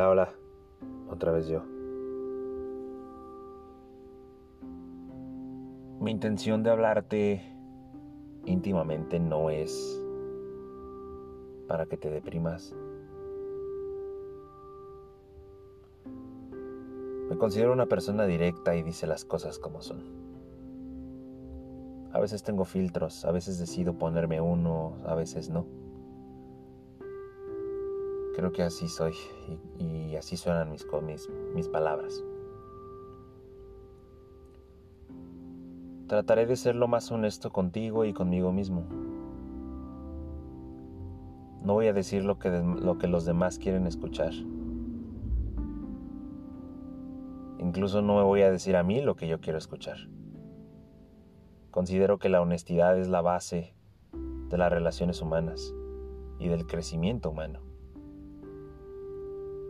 Hola, hola. Otra vez yo. Mi intención de hablarte íntimamente no es para que te deprimas. Me considero una persona directa y dice las cosas como son. A veces tengo filtros, a veces decido ponerme uno, a veces no. Creo que así soy y, así suenan mis, mis, mis palabras. Trataré de ser lo más honesto contigo y conmigo mismo. No voy a decir lo que, lo que los demás quieren escuchar. Incluso no me voy a decir a mí lo que yo quiero escuchar. Considero que la honestidad es la base de las relaciones humanas y del crecimiento humano.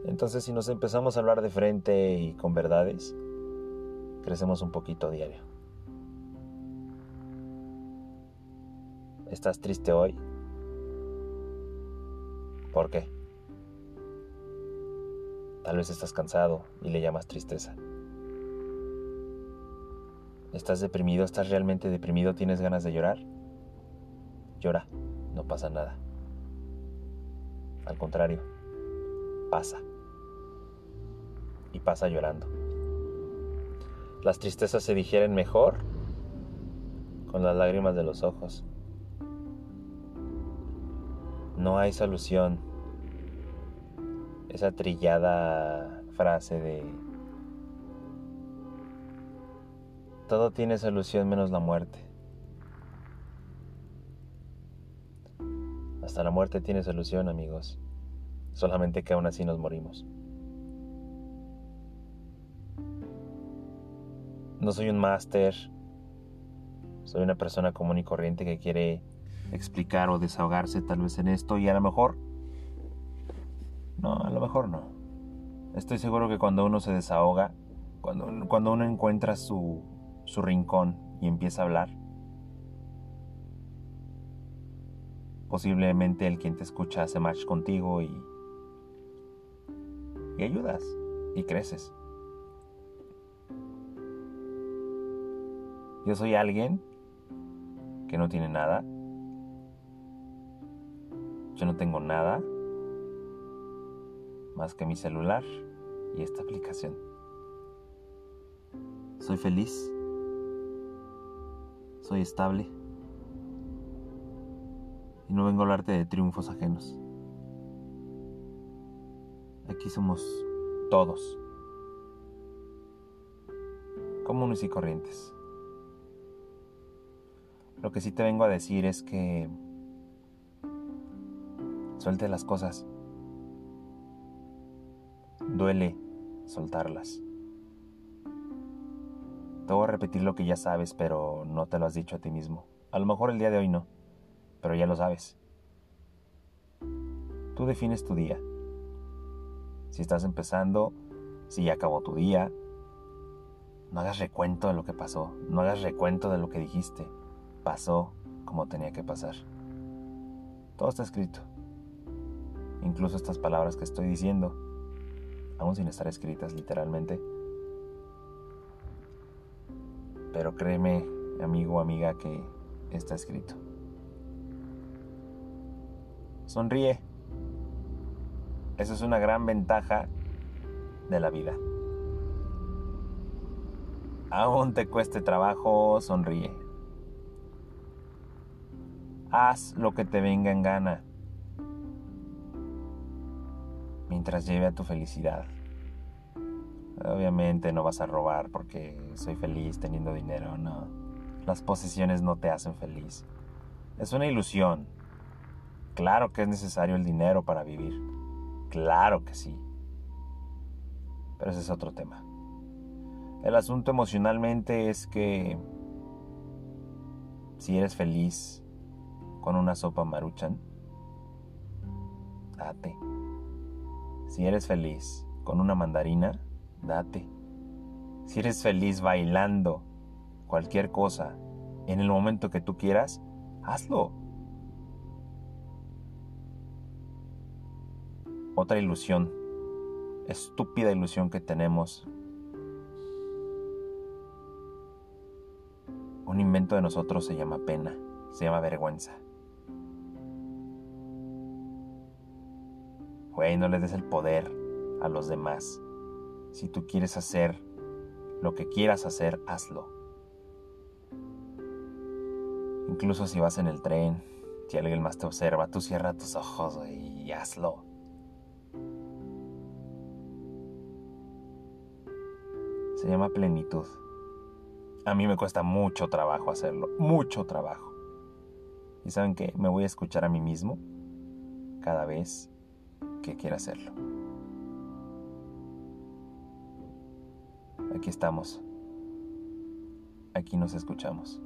Entonces si nos empezamos a hablar de frente y con verdades, crecemos un poquito a diario. ¿Estás triste hoy? ¿Por qué? Tal vez estás cansado y le llamas tristeza. ¿Estás deprimido? ¿Estás realmente deprimido? ¿Tienes ganas de llorar? Llora, no pasa nada. Al contrario, pasa y pasa llorando. Las tristezas se digieren mejor con las lágrimas de los ojos. No hay solución. Esa trillada frase de todo tiene solución menos la muerte. Hasta la muerte tiene solución, amigos. Solamente que aún así nos morimos. No soy un máster. Soy una persona común y corriente que quiere explicar o desahogarse tal vez en esto y a lo mejor... No, a lo mejor no. Estoy seguro que cuando uno se desahoga, cuando, cuando uno encuentra su, su rincón y empieza a hablar, posiblemente el quien te escucha hace match contigo y, y ayudas y creces. Yo soy alguien que no tiene nada. Yo no tengo nada más que mi celular y esta aplicación. Soy feliz. Soy estable. Y no vengo a hablarte de triunfos ajenos. Aquí somos todos. Comunes y corrientes. Lo que sí te vengo a decir es que suelte las cosas. Duele soltarlas. Te voy a repetir lo que ya sabes, pero no te lo has dicho a ti mismo. A lo mejor el día de hoy no, pero ya lo sabes. Tú defines tu día. Si estás empezando, si ya acabó tu día, no hagas recuento de lo que pasó, no hagas recuento de lo que dijiste pasó como tenía que pasar. Todo está escrito. Incluso estas palabras que estoy diciendo, aún sin estar escritas literalmente. Pero créeme, amigo o amiga, que está escrito. Sonríe. Esa es una gran ventaja de la vida. Aún te cueste trabajo, sonríe. Haz lo que te venga en gana mientras lleve a tu felicidad. Obviamente no vas a robar porque soy feliz teniendo dinero, no. Las posesiones no te hacen feliz. Es una ilusión. Claro que es necesario el dinero para vivir. Claro que sí. Pero ese es otro tema. El asunto emocionalmente es que si eres feliz, con una sopa maruchan? Date. Si eres feliz con una mandarina, date. Si eres feliz bailando cualquier cosa en el momento que tú quieras, hazlo. Otra ilusión estúpida ilusión que tenemos. Un invento de nosotros se llama pena, se llama vergüenza. Güey, no le des el poder a los demás. Si tú quieres hacer lo que quieras hacer, hazlo. Incluso si vas en el tren, si alguien más te observa, tú cierra tus ojos y hazlo. Se llama plenitud. A mí me cuesta mucho trabajo hacerlo, mucho trabajo. Y saben que me voy a escuchar a mí mismo cada vez que quiera hacerlo. Aquí estamos. Aquí nos escuchamos.